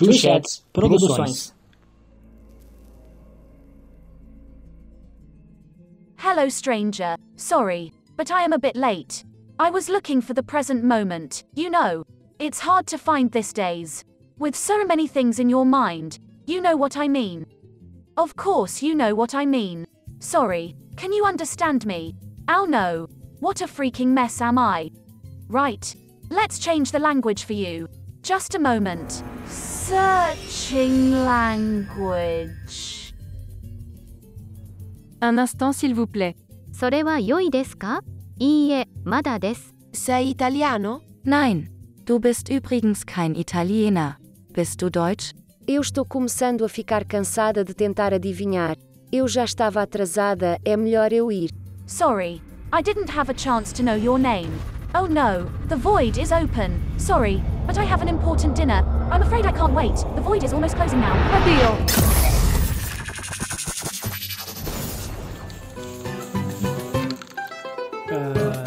Two Chats Produções. Hello, stranger. Sorry, but I am a bit late. I was looking for the present moment, you know. It's hard to find these days. With so many things in your mind, you know what I mean. Of course, you know what I mean. Sorry, can you understand me? Oh no. What a freaking mess am I? Right. Let's change the language for you. Just a moment. Searching language. Un instant s'il vous plaît. それは良いですかいいえ、まだです。 Sei italiano? Nein, du bist übrigens kein Italiener. Bist du Deutsch? Eu estou começando a ficar cansada de tentar adivinhar. Eu já estava atrasada, é melhor eu ir. Sorry, I didn't have a chance to know your name. Oh no, the void is open. Sorry, but I have an important dinner. I'm afraid I can't wait. The void is almost closing now. Adeal. Ah,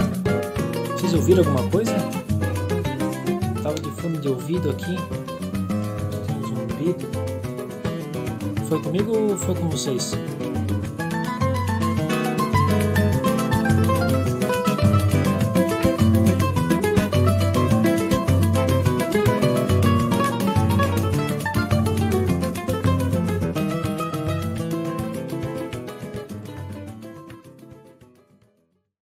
vocês ouviram alguma coisa? Tava de fone de ouvido aqui. Um zumbido. Foi comigo ou foi com vocês?